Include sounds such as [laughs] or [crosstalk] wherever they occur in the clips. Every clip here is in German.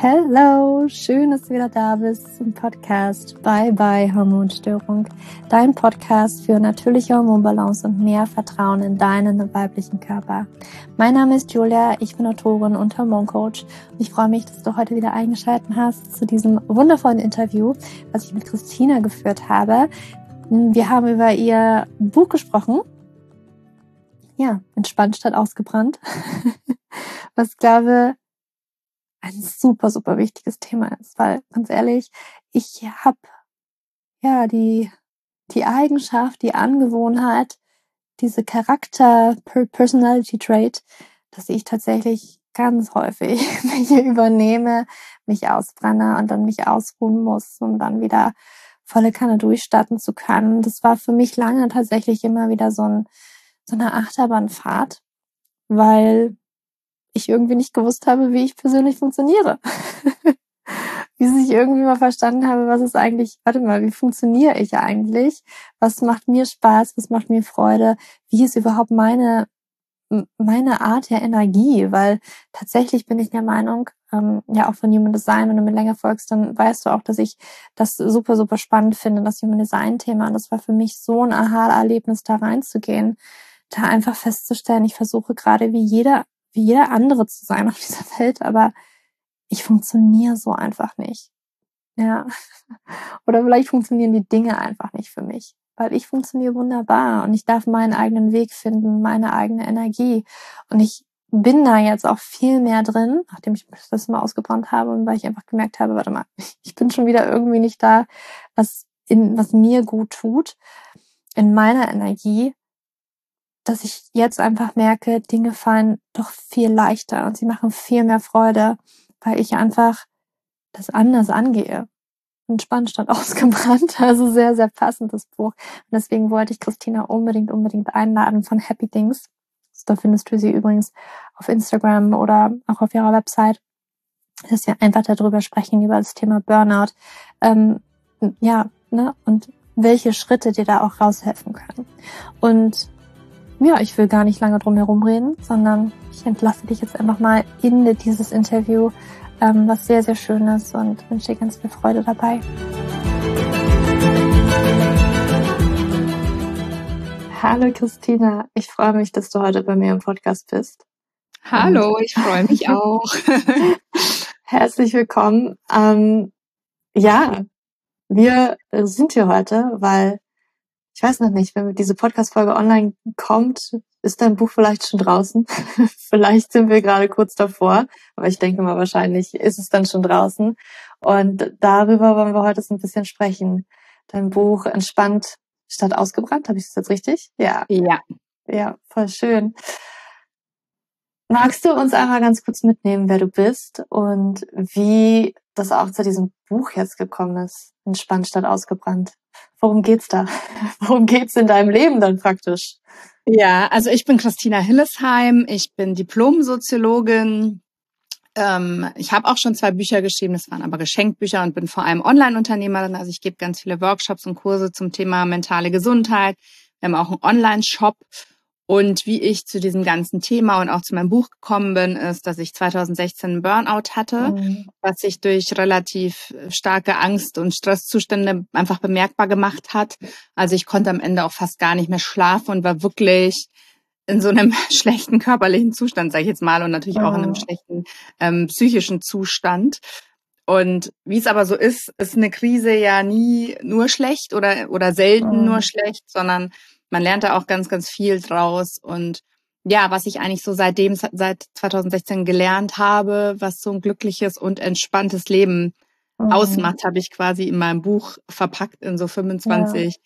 Hallo, schön, dass du wieder da bist zum Podcast Bye Bye Hormonstörung. Dein Podcast für natürliche Hormonbalance und mehr Vertrauen in deinen weiblichen Körper. Mein Name ist Julia, ich bin Autorin und Hormoncoach. Und ich freue mich, dass du heute wieder eingeschaltet hast zu diesem wundervollen Interview, was ich mit Christina geführt habe. Wir haben über ihr Buch gesprochen. Ja, entspannt statt ausgebrannt. [laughs] was glaube ein super, super wichtiges Thema ist, weil ganz ehrlich, ich habe ja die, die Eigenschaft, die Angewohnheit, diese Charakter, Personality Trait, dass ich tatsächlich ganz häufig [laughs] mich übernehme, mich ausbrenne und dann mich ausruhen muss, um dann wieder volle Kanne durchstarten zu können. Das war für mich lange tatsächlich immer wieder so, ein, so eine Achterbahnfahrt, weil ich irgendwie nicht gewusst habe, wie ich persönlich funktioniere. [laughs] wie ich irgendwie mal verstanden habe, was ist eigentlich, warte mal, wie funktioniere ich eigentlich? Was macht mir Spaß? Was macht mir Freude? Wie ist überhaupt meine, meine Art der Energie? Weil tatsächlich bin ich der Meinung, ähm, ja auch von Human Design, wenn du mir länger folgst, dann weißt du auch, dass ich das super, super spannend finde, das Human Design Thema. Und das war für mich so ein Aha-Erlebnis, da reinzugehen, da einfach festzustellen, ich versuche gerade wie jeder wie jeder andere zu sein auf [laughs] dieser Welt, aber ich funktioniere so einfach nicht. Ja. [laughs] Oder vielleicht funktionieren die Dinge einfach nicht für mich, weil ich funktioniere wunderbar und ich darf meinen eigenen Weg finden, meine eigene Energie. Und ich bin da jetzt auch viel mehr drin, nachdem ich das mal ausgebrannt habe und weil ich einfach gemerkt habe, warte mal, [laughs] ich bin schon wieder irgendwie nicht da, was in, was mir gut tut, in meiner Energie dass ich jetzt einfach merke, Dinge fallen doch viel leichter und sie machen viel mehr Freude, weil ich einfach das anders angehe. Entspannt statt [laughs] ausgebrannt. Also sehr, sehr passendes Buch. Und deswegen wollte ich Christina unbedingt, unbedingt einladen von Happy Things. Da findest du sie übrigens auf Instagram oder auch auf ihrer Website, dass wir einfach darüber sprechen, über das Thema Burnout. Ähm, ja, ne? Und welche Schritte dir da auch raushelfen können. Und ja, ich will gar nicht lange drum herum reden, sondern ich entlasse dich jetzt einfach mal in dieses Interview, ähm, was sehr, sehr schön ist und wünsche dir ganz viel Freude dabei. Hallo Christina, ich freue mich, dass du heute bei mir im Podcast bist. Hallo, ich freue mich [laughs] auch. [laughs] Herzlich willkommen. Ähm, ja, wir sind hier heute, weil ich weiß noch nicht, wenn diese Podcast-Folge online kommt, ist dein Buch vielleicht schon draußen. [laughs] vielleicht sind wir gerade kurz davor, aber ich denke mal, wahrscheinlich ist es dann schon draußen. Und darüber wollen wir heute so ein bisschen sprechen. Dein Buch Entspannt statt ausgebrannt, habe ich das jetzt richtig? Ja. Ja. Ja, voll schön. Magst du uns einmal ganz kurz mitnehmen, wer du bist und wie das auch zu diesem Buch jetzt gekommen ist? Entspannt statt ausgebrannt. Worum geht's da? [laughs] Worum geht's in deinem Leben dann praktisch? Ja, also ich bin Christina Hillesheim, ich bin Diplom-Soziologin. Ähm, ich habe auch schon zwei Bücher geschrieben, das waren aber Geschenkbücher und bin vor allem Online-Unternehmerin. Also ich gebe ganz viele Workshops und Kurse zum Thema mentale Gesundheit. Wir haben auch einen Online-Shop und wie ich zu diesem ganzen Thema und auch zu meinem Buch gekommen bin, ist, dass ich 2016 einen Burnout hatte, mhm. was sich durch relativ starke Angst- und Stresszustände einfach bemerkbar gemacht hat. Also ich konnte am Ende auch fast gar nicht mehr schlafen und war wirklich in so einem [laughs] schlechten körperlichen Zustand, sage ich jetzt mal, und natürlich mhm. auch in einem schlechten ähm, psychischen Zustand. Und wie es aber so ist, ist eine Krise ja nie nur schlecht oder, oder selten mhm. nur schlecht, sondern man lernt da auch ganz, ganz viel draus. Und ja, was ich eigentlich so seitdem, seit 2016 gelernt habe, was so ein glückliches und entspanntes Leben mhm. ausmacht, habe ich quasi in meinem Buch verpackt in so 25 ja.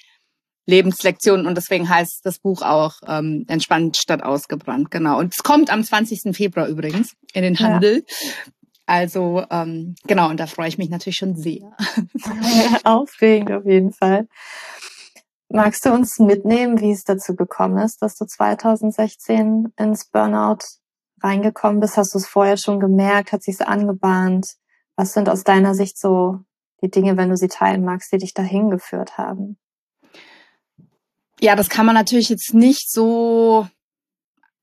Lebenslektionen. Und deswegen heißt das Buch auch ähm, Entspannt statt ausgebrannt. Genau. Und es kommt am 20. Februar übrigens in den Handel. Ja. Also ähm, genau, und da freue ich mich natürlich schon sehr. [laughs] Aufregend auf jeden Fall. Magst du uns mitnehmen, wie es dazu gekommen ist, dass du 2016 ins Burnout reingekommen bist? Hast du es vorher schon gemerkt? Hat sich es angebahnt? Was sind aus deiner Sicht so die Dinge, wenn du sie teilen magst, die dich dahin geführt haben? Ja, das kann man natürlich jetzt nicht so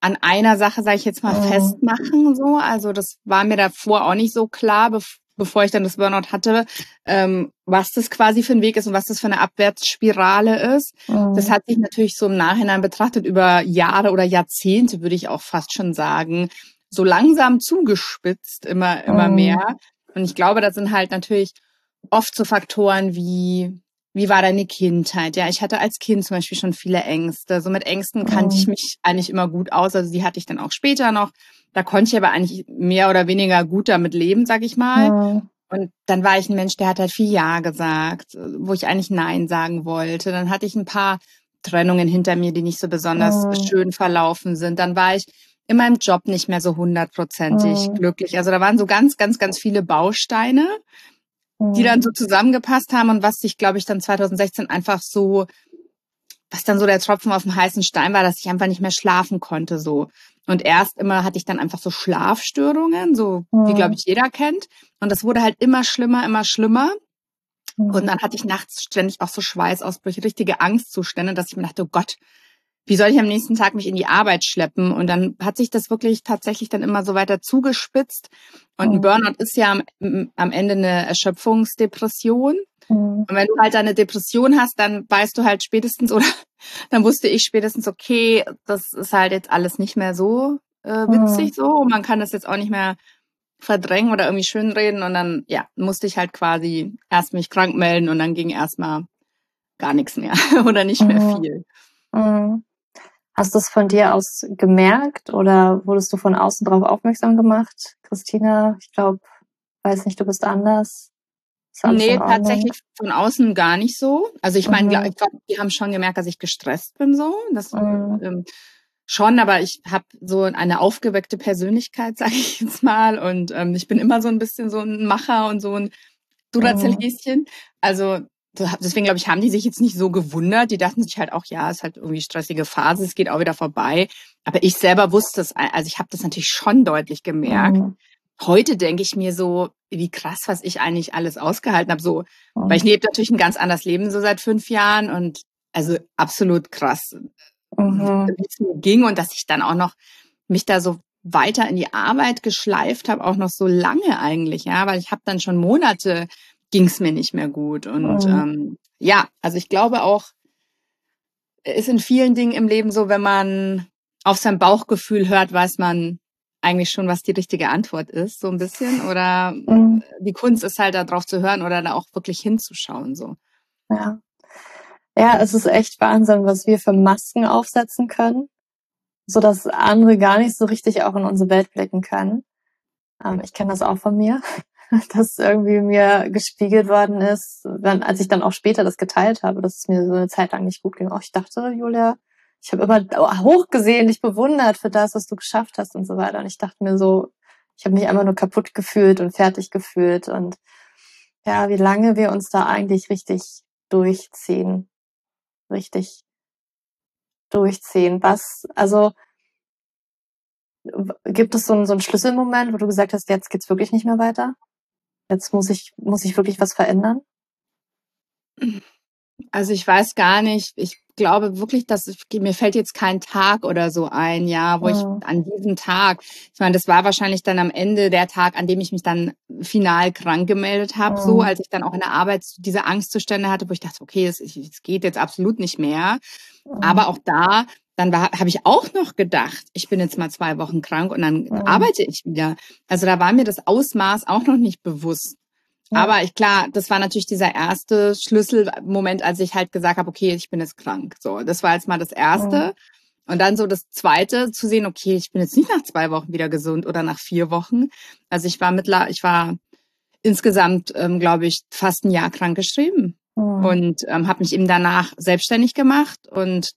an einer Sache, sage ich jetzt mal, mhm. festmachen. So, also das war mir davor auch nicht so klar, bevor ich dann das Burnout hatte, ähm, was das quasi für ein Weg ist und was das für eine Abwärtsspirale ist. Mhm. Das hat sich natürlich so im Nachhinein betrachtet über Jahre oder Jahrzehnte, würde ich auch fast schon sagen, so langsam zugespitzt, immer, immer mhm. mehr. Und ich glaube, das sind halt natürlich oft so Faktoren wie wie war deine Kindheit? Ja, ich hatte als Kind zum Beispiel schon viele Ängste. So mit Ängsten kannte ich mich eigentlich immer gut aus. Also die hatte ich dann auch später noch. Da konnte ich aber eigentlich mehr oder weniger gut damit leben, sag ich mal. Ja. Und dann war ich ein Mensch, der hat halt viel Ja gesagt, wo ich eigentlich Nein sagen wollte. Dann hatte ich ein paar Trennungen hinter mir, die nicht so besonders ja. schön verlaufen sind. Dann war ich in meinem Job nicht mehr so hundertprozentig glücklich. Also da waren so ganz, ganz, ganz viele Bausteine die dann so zusammengepasst haben und was sich, glaube ich, dann 2016 einfach so, was dann so der Tropfen auf dem heißen Stein war, dass ich einfach nicht mehr schlafen konnte, so. Und erst immer hatte ich dann einfach so Schlafstörungen, so wie, glaube ich, jeder kennt. Und das wurde halt immer schlimmer, immer schlimmer. Und dann hatte ich nachts ständig auch so Schweißausbrüche, richtige Angstzustände, dass ich mir dachte, oh Gott, wie soll ich am nächsten Tag mich in die Arbeit schleppen? Und dann hat sich das wirklich tatsächlich dann immer so weiter zugespitzt. Und ein oh. Burnout ist ja am, am Ende eine Erschöpfungsdepression. Mhm. Und wenn du halt eine Depression hast, dann weißt du halt spätestens oder [laughs] dann wusste ich spätestens, okay, das ist halt jetzt alles nicht mehr so äh, witzig mhm. so. man kann das jetzt auch nicht mehr verdrängen oder irgendwie schönreden. Und dann, ja, musste ich halt quasi erst mich krank melden und dann ging erstmal gar nichts mehr [laughs] oder nicht mehr mhm. viel. Mhm. Hast du es von dir aus gemerkt oder wurdest du von außen darauf aufmerksam gemacht? Christina, ich glaube, weiß nicht, du bist anders. Nee, tatsächlich von außen gar nicht so. Also ich meine, mhm. ich glaube, die haben schon gemerkt, dass ich gestresst bin so. Das mhm. ähm, schon, aber ich habe so eine aufgeweckte Persönlichkeit, [laughs] sage ich jetzt mal. Und ähm, ich bin immer so ein bisschen so ein Macher und so ein Duracell-Häschen. Mhm. Also deswegen glaube ich, haben die sich jetzt nicht so gewundert. Die dachten sich halt auch, ja, ist halt irgendwie stressige Phase, es geht auch wieder vorbei. Aber ich selber wusste es, also ich habe das natürlich schon deutlich gemerkt. Mhm. Heute denke ich mir so, wie krass, was ich eigentlich alles ausgehalten habe. So, mhm. weil ich lebe natürlich ein ganz anderes Leben so seit fünf Jahren und also absolut krass, mhm. wie es mir ging und dass ich dann auch noch mich da so weiter in die Arbeit geschleift habe, auch noch so lange eigentlich, ja, weil ich habe dann schon Monate ging es mir nicht mehr gut. Und mhm. ähm, ja, also ich glaube auch, ist in vielen Dingen im Leben so, wenn man auf sein Bauchgefühl hört, weiß man eigentlich schon, was die richtige Antwort ist, so ein bisschen. Oder mhm. die Kunst ist halt darauf zu hören oder da auch wirklich hinzuschauen. So. Ja. Ja, es ist echt Wahnsinn, was wir für Masken aufsetzen können, so dass andere gar nicht so richtig auch in unsere Welt blicken können. Ähm, ich kenne das auch von mir. [laughs] das irgendwie mir gespiegelt worden ist, wenn, als ich dann auch später das geteilt habe, dass es mir so eine Zeit lang nicht gut ging. Auch ich dachte, Julia, ich habe immer hochgesehen, dich bewundert für das, was du geschafft hast und so weiter. Und ich dachte mir so, ich habe mich einfach nur kaputt gefühlt und fertig gefühlt und ja, wie lange wir uns da eigentlich richtig durchziehen, richtig durchziehen. Was, also gibt es so einen, so einen Schlüsselmoment, wo du gesagt hast, jetzt geht's wirklich nicht mehr weiter? Jetzt muss ich, muss ich wirklich was verändern? Also ich weiß gar nicht. Ich glaube wirklich, dass ich, mir fällt jetzt kein Tag oder so ein, ja, wo oh. ich an diesem Tag, ich meine, das war wahrscheinlich dann am Ende der Tag, an dem ich mich dann final krank gemeldet habe, oh. so, als ich dann auch in der Arbeit diese Angstzustände hatte, wo ich dachte, okay, es, es geht jetzt absolut nicht mehr. Oh. Aber auch da dann habe ich auch noch gedacht, ich bin jetzt mal zwei Wochen krank und dann ja. arbeite ich wieder. Also da war mir das Ausmaß auch noch nicht bewusst. Ja. Aber ich klar, das war natürlich dieser erste Schlüsselmoment, als ich halt gesagt habe, okay, ich bin jetzt krank. So, das war jetzt mal das erste. Ja. Und dann so das zweite zu sehen, okay, ich bin jetzt nicht nach zwei Wochen wieder gesund oder nach vier Wochen. Also ich war mittler, ich war insgesamt, ähm, glaube ich, fast ein Jahr krank geschrieben. Und ähm, habe mich eben danach selbstständig gemacht und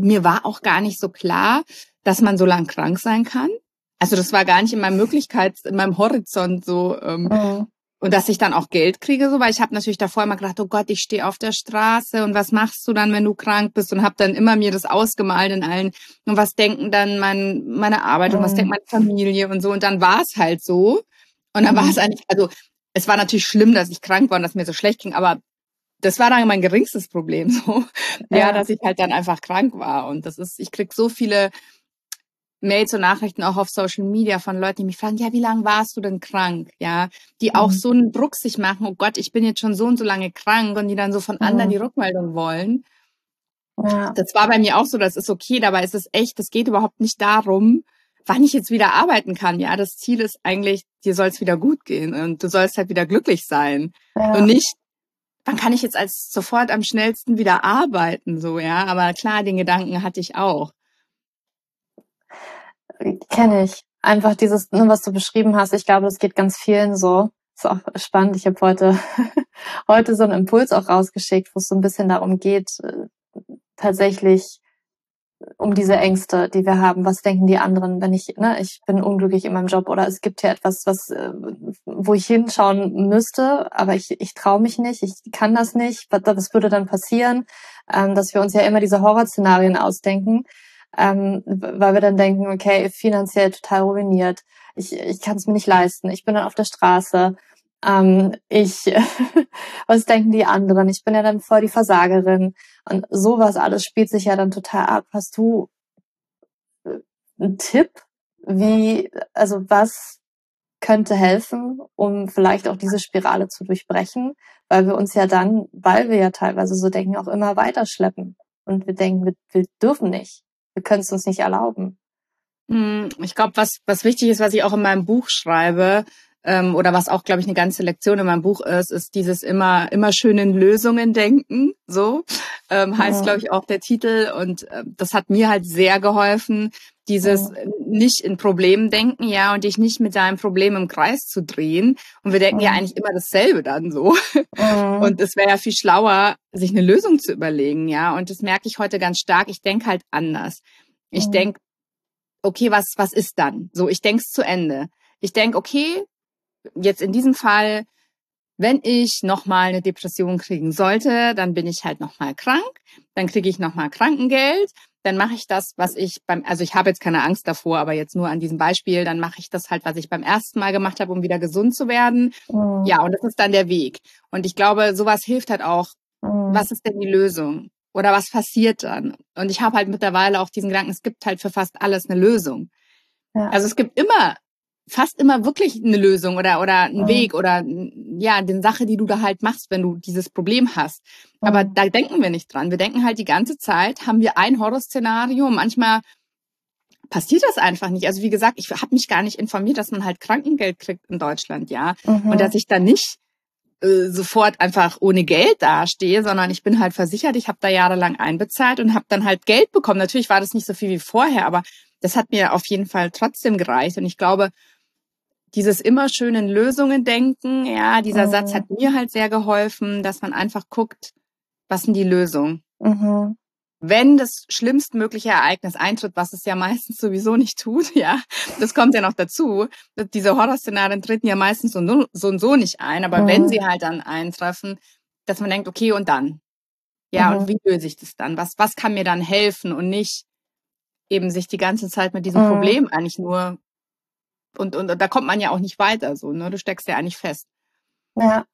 mir war auch gar nicht so klar, dass man so lang krank sein kann. Also das war gar nicht in meinem Möglichkeits, in meinem Horizont so. Ähm, mhm. Und dass ich dann auch Geld kriege, so, weil ich habe natürlich davor immer gedacht, oh Gott, ich stehe auf der Straße und was machst du dann, wenn du krank bist? Und habe dann immer mir das ausgemalt in allen. Und was denken dann mein, meine Arbeit mhm. und was denkt meine Familie und so. Und dann war es halt so. Und dann mhm. war es eigentlich, also es war natürlich schlimm, dass ich krank war und dass mir so schlecht ging, aber das war dann mein geringstes Problem, [laughs] so. Ja. ja, dass ich halt dann einfach krank war. Und das ist, ich krieg so viele Mails und Nachrichten auch auf Social Media von Leuten, die mich fragen, ja, wie lange warst du denn krank? Ja, die auch mhm. so einen Druck sich machen, oh Gott, ich bin jetzt schon so und so lange krank und die dann so von mhm. anderen die Rückmeldung wollen. Ja. Das war bei mir auch so, das ist okay, dabei ist es echt, es geht überhaupt nicht darum, wann ich jetzt wieder arbeiten kann. Ja, das Ziel ist eigentlich, dir soll es wieder gut gehen und du sollst halt wieder glücklich sein. Ja. Und nicht, wann kann ich jetzt als sofort am schnellsten wieder arbeiten, so, ja. Aber klar, den Gedanken hatte ich auch. Kenne ich. Einfach dieses, ne, was du beschrieben hast, ich glaube, das geht ganz vielen so. Ist auch spannend. Ich habe heute, [laughs] heute so einen Impuls auch rausgeschickt, wo es so ein bisschen darum geht, äh, tatsächlich um diese Ängste, die wir haben. Was denken die anderen, wenn ich, ne, ich bin unglücklich in meinem Job oder es gibt hier etwas, was, äh, wo ich hinschauen müsste, aber ich, ich traue mich nicht, ich kann das nicht. Was, was würde dann passieren? Ähm, dass wir uns ja immer diese Horrorszenarien ausdenken, ähm, weil wir dann denken, okay, finanziell total ruiniert, ich, ich kann es mir nicht leisten, ich bin dann auf der Straße. Ähm, ich, [laughs] was denken die anderen? Ich bin ja dann voll die Versagerin. Und sowas alles spielt sich ja dann total ab. Hast du äh, einen Tipp, wie, also was könnte helfen, um vielleicht auch diese Spirale zu durchbrechen, weil wir uns ja dann, weil wir ja teilweise so denken, auch immer weiter schleppen. Und wir denken, wir, wir dürfen nicht. Wir können es uns nicht erlauben. Hm, ich glaube, was, was wichtig ist, was ich auch in meinem Buch schreibe, ähm, oder was auch, glaube ich, eine ganze Lektion in meinem Buch ist, ist dieses immer, immer schönen Lösungen denken. So ähm, heißt, ja. glaube ich, auch der Titel. Und äh, das hat mir halt sehr geholfen, dieses ja. nicht in Problemen denken, ja, und dich nicht mit deinem Problem im Kreis zu drehen. Und wir denken ja, ja eigentlich immer dasselbe dann so. Und es wäre ja viel schlauer, sich eine Lösung zu überlegen, ja. Und das merke ich heute ganz stark. Ich denke halt anders. Ich denke, okay, was, was ist dann? So, ich denke es zu Ende. Ich denke, okay, jetzt in diesem Fall, wenn ich nochmal eine Depression kriegen sollte, dann bin ich halt nochmal krank, dann kriege ich nochmal Krankengeld, dann mache ich das, was ich beim, also ich habe jetzt keine Angst davor, aber jetzt nur an diesem Beispiel, dann mache ich das halt, was ich beim ersten Mal gemacht habe, um wieder gesund zu werden. Mhm. Ja, und das ist dann der Weg. Und ich glaube, sowas hilft halt auch. Mhm. Was ist denn die Lösung? Oder was passiert dann? Und ich habe halt mittlerweile auch diesen Gedanken, es gibt halt für fast alles eine Lösung. Ja. Also es gibt immer fast immer wirklich eine Lösung oder oder einen mhm. Weg oder ja, eine Sache, die du da halt machst, wenn du dieses Problem hast. Mhm. Aber da denken wir nicht dran. Wir denken halt die ganze Zeit, haben wir ein Horrorszenario und manchmal passiert das einfach nicht. Also wie gesagt, ich habe mich gar nicht informiert, dass man halt Krankengeld kriegt in Deutschland, ja. Mhm. Und dass ich da nicht äh, sofort einfach ohne Geld dastehe, sondern ich bin halt versichert, ich habe da jahrelang einbezahlt und habe dann halt Geld bekommen. Natürlich war das nicht so viel wie vorher, aber das hat mir auf jeden Fall trotzdem gereicht. Und ich glaube, dieses immer schönen Lösungen denken, ja, dieser mhm. Satz hat mir halt sehr geholfen, dass man einfach guckt, was sind die Lösungen? Mhm. Wenn das schlimmstmögliche Ereignis eintritt, was es ja meistens sowieso nicht tut, [laughs] ja, das kommt ja noch dazu. Diese Horrorszenarien treten ja meistens so, so und so nicht ein, aber mhm. wenn sie halt dann eintreffen, dass man denkt, okay, und dann? Ja, und mhm. wie löse ich das dann? Was, was kann mir dann helfen und nicht eben sich die ganze Zeit mit diesem mhm. Problem eigentlich nur und, und, und da kommt man ja auch nicht weiter, so, ne? Du steckst ja eigentlich fest. Ja.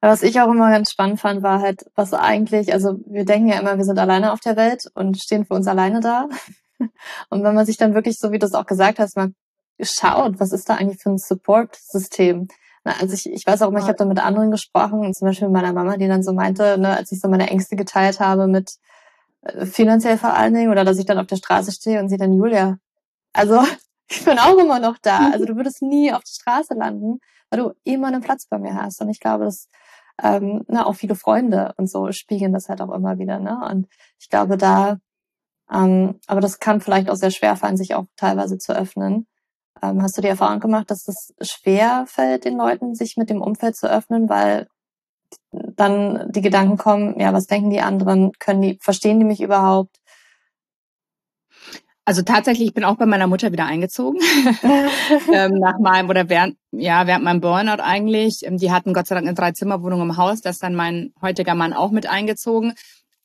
Was ich auch immer ganz spannend fand, war halt, was eigentlich, also wir denken ja immer, wir sind alleine auf der Welt und stehen für uns alleine da. [laughs] Und wenn man sich dann wirklich, so wie du es auch gesagt hast, mal schaut, was ist da eigentlich für ein Support-System? Also ich, ich weiß auch immer, ich habe da mit anderen gesprochen, zum Beispiel mit meiner Mama, die dann so meinte, ne, als ich so meine Ängste geteilt habe mit finanziell vor allen Dingen oder dass ich dann auf der Straße stehe und sie dann, Julia, also [laughs] ich bin auch immer noch da. Also du würdest nie auf der Straße landen, weil du immer einen Platz bei mir hast. Und ich glaube, dass ähm, na, auch viele Freunde und so spiegeln das halt auch immer wieder. Ne? Und ich glaube, da, ähm, aber das kann vielleicht auch sehr schwer fallen, sich auch teilweise zu öffnen. Ähm, hast du die Erfahrung gemacht, dass es schwer fällt, den Leuten, sich mit dem Umfeld zu öffnen, weil dann die Gedanken kommen, ja, was denken die anderen? Können die, verstehen die mich überhaupt? Also tatsächlich, ich bin auch bei meiner Mutter wieder eingezogen. [laughs] ähm, nach meinem, oder während, ja, während meinem Burnout eigentlich. Ähm, die hatten Gott sei Dank eine Dreizimmerwohnung im Haus, da ist dann mein heutiger Mann auch mit eingezogen.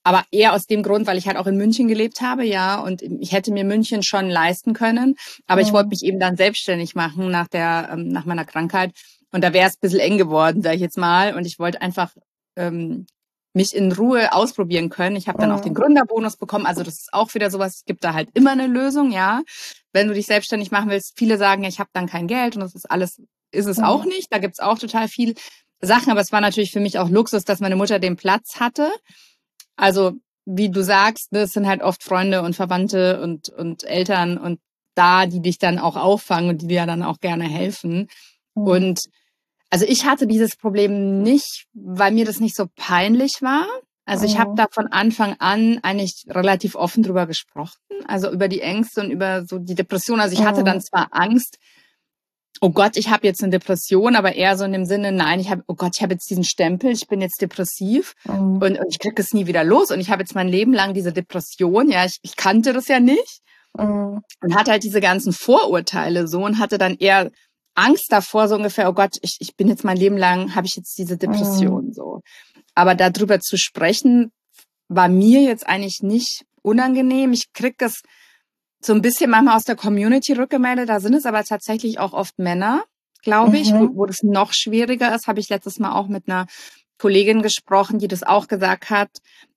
Aber eher aus dem Grund, weil ich halt auch in München gelebt habe, ja, und ich hätte mir München schon leisten können. Aber mhm. ich wollte mich eben dann selbstständig machen nach der, ähm, nach meiner Krankheit. Und da wäre es ein bisschen eng geworden, sage ich jetzt mal. Und ich wollte einfach ähm, mich in Ruhe ausprobieren können. Ich habe dann auch den Gründerbonus bekommen. Also das ist auch wieder sowas, es gibt da halt immer eine Lösung, ja. Wenn du dich selbstständig machen willst, viele sagen, ja, ich habe dann kein Geld und das ist alles, ist es auch nicht. Da gibt's auch total viel Sachen, aber es war natürlich für mich auch Luxus, dass meine Mutter den Platz hatte. Also wie du sagst, das sind halt oft Freunde und Verwandte und, und Eltern und da, die dich dann auch auffangen und die dir dann auch gerne helfen. Mhm. Und also ich hatte dieses Problem nicht, weil mir das nicht so peinlich war. Also ich habe mhm. da von Anfang an eigentlich relativ offen drüber gesprochen, also über die Ängste und über so die Depression. Also ich hatte mhm. dann zwar Angst, oh Gott, ich habe jetzt eine Depression, aber eher so in dem Sinne, nein, ich habe, oh Gott, ich habe jetzt diesen Stempel, ich bin jetzt depressiv mhm. und, und ich kriege es nie wieder los und ich habe jetzt mein Leben lang diese Depression, ja, ich, ich kannte das ja nicht mhm. und hatte halt diese ganzen Vorurteile so und hatte dann eher Angst davor, so ungefähr, oh Gott, ich, ich bin jetzt mein Leben lang, habe ich jetzt diese Depression mhm. so. Aber darüber zu sprechen, war mir jetzt eigentlich nicht unangenehm. Ich krieg es so ein bisschen manchmal aus der Community rückgemeldet. Da sind es aber tatsächlich auch oft Männer, glaube ich, wo, mhm. wo das noch schwieriger ist. Habe ich letztes Mal auch mit einer Kollegin gesprochen, die das auch gesagt hat,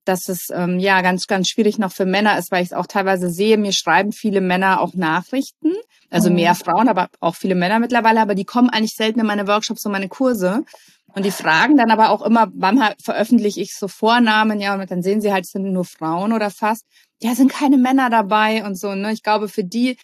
dass es ähm, ja ganz, ganz schwierig noch für Männer ist, weil ich es auch teilweise sehe. Mir schreiben viele Männer auch Nachrichten, also mhm. mehr Frauen, aber auch viele Männer mittlerweile, aber die kommen eigentlich selten in meine Workshops und meine Kurse. Und die fragen dann aber auch immer, wann veröffentliche ich so Vornamen, ja, und dann sehen sie halt, es sind nur Frauen oder fast ja, sind keine Männer dabei und so. Ne? Ich glaube, für die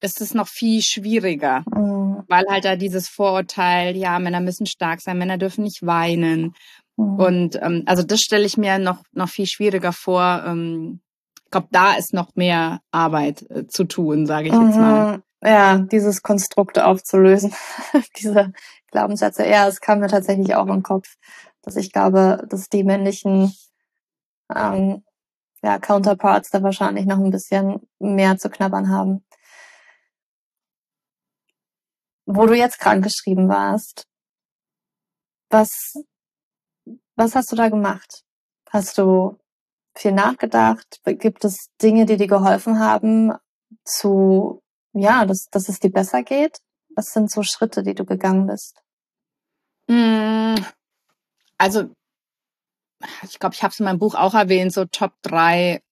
ist es noch viel schwieriger, mhm. weil halt da dieses Vorurteil, ja, Männer müssen stark sein, Männer dürfen nicht weinen. Mhm. Und ähm, also das stelle ich mir noch, noch viel schwieriger vor. Ähm, ich glaube, da ist noch mehr Arbeit äh, zu tun, sage ich jetzt mal. Mhm. Ja, dieses Konstrukt aufzulösen, [laughs] diese Glaubenssätze. Ja, es kam mir tatsächlich auch im Kopf, dass ich glaube, dass die männlichen ähm, ja, Counterparts da wahrscheinlich noch ein bisschen mehr zu knabbern haben. Wo du jetzt krankgeschrieben warst, was, was hast du da gemacht? Hast du viel nachgedacht? Gibt es Dinge, die dir geholfen haben, zu, ja, dass, dass es dir besser geht? Was sind so Schritte, die du gegangen bist? Hm, also ich glaube, ich habe es in meinem Buch auch erwähnt, so Top drei,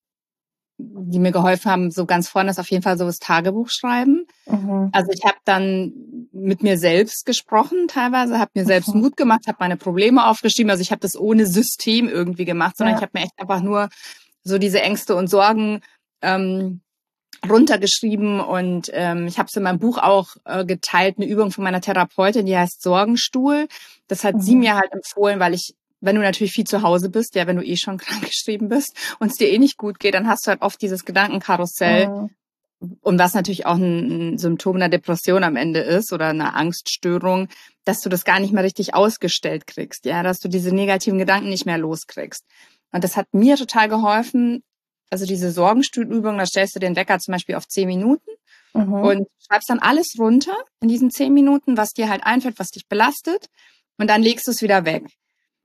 die mir geholfen haben. So ganz vorne ist auf jeden Fall so das Tagebuch schreiben. Mhm. Also ich habe dann mit mir selbst gesprochen teilweise, habe mir selbst mhm. Mut gemacht, habe meine Probleme aufgeschrieben. Also ich habe das ohne System irgendwie gemacht, sondern ja. ich habe mir echt einfach nur so diese Ängste und Sorgen ähm, runtergeschrieben und ähm, ich habe es in meinem Buch auch äh, geteilt, eine Übung von meiner Therapeutin, die heißt Sorgenstuhl. Das hat mhm. sie mir halt empfohlen, weil ich wenn du natürlich viel zu Hause bist, ja, wenn du eh schon [laughs] krank geschrieben bist und es dir eh nicht gut geht, dann hast du halt oft dieses Gedankenkarussell. Mhm. Und was natürlich auch ein, ein Symptom einer Depression am Ende ist oder einer Angststörung, dass du das gar nicht mehr richtig ausgestellt kriegst, ja, dass du diese negativen Gedanken nicht mehr loskriegst. Und das hat mir total geholfen. Also diese Sorgenstuhlübung, da stellst du den Wecker zum Beispiel auf zehn Minuten mhm. und schreibst dann alles runter in diesen zehn Minuten, was dir halt einfällt, was dich belastet. Und dann legst du es wieder weg.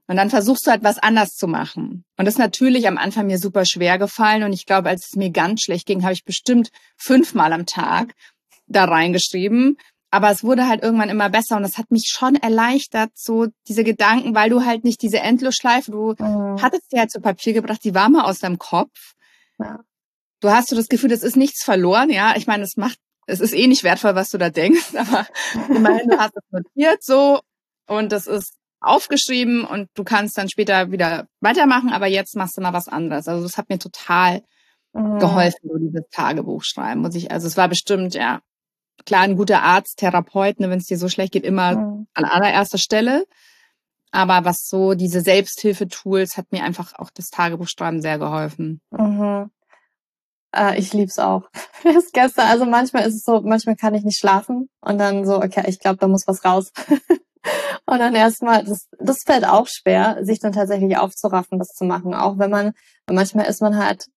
Und dann versuchst du halt was anders zu machen. Und das ist natürlich am Anfang mir super schwer gefallen. Und ich glaube, als es mir ganz schlecht ging, habe ich bestimmt fünfmal am Tag da reingeschrieben. Aber es wurde halt irgendwann immer besser und das hat mich schon erleichtert, so diese Gedanken, weil du halt nicht diese Endlosschleife, du mhm. hattest sie halt zu Papier gebracht, die war mal aus deinem Kopf. Ja. Du hast so das Gefühl, das ist nichts verloren, ja. Ich meine, es macht, es ist eh nicht wertvoll, was du da denkst, [laughs] aber immerhin, du hast es notiert so und das ist aufgeschrieben und du kannst dann später wieder weitermachen, aber jetzt machst du mal was anderes. Also das hat mir total mhm. geholfen, so dieses Tagebuch schreiben. Muss ich, also es war bestimmt, ja, klar, ein guter Arzt, Therapeut, ne, wenn es dir so schlecht geht, immer mhm. an allererster Stelle. Aber was so diese Selbsthilfe-Tools hat mir einfach auch das Tagebuchschreiben sehr geholfen. Mhm. Äh, ich lieb's auch. [laughs] Erst gestern, also manchmal ist es so, manchmal kann ich nicht schlafen und dann so, okay, ich glaube, da muss was raus. [laughs] Und dann erstmal, das, das fällt auch schwer, sich dann tatsächlich aufzuraffen, das zu machen. Auch wenn man, manchmal ist man halt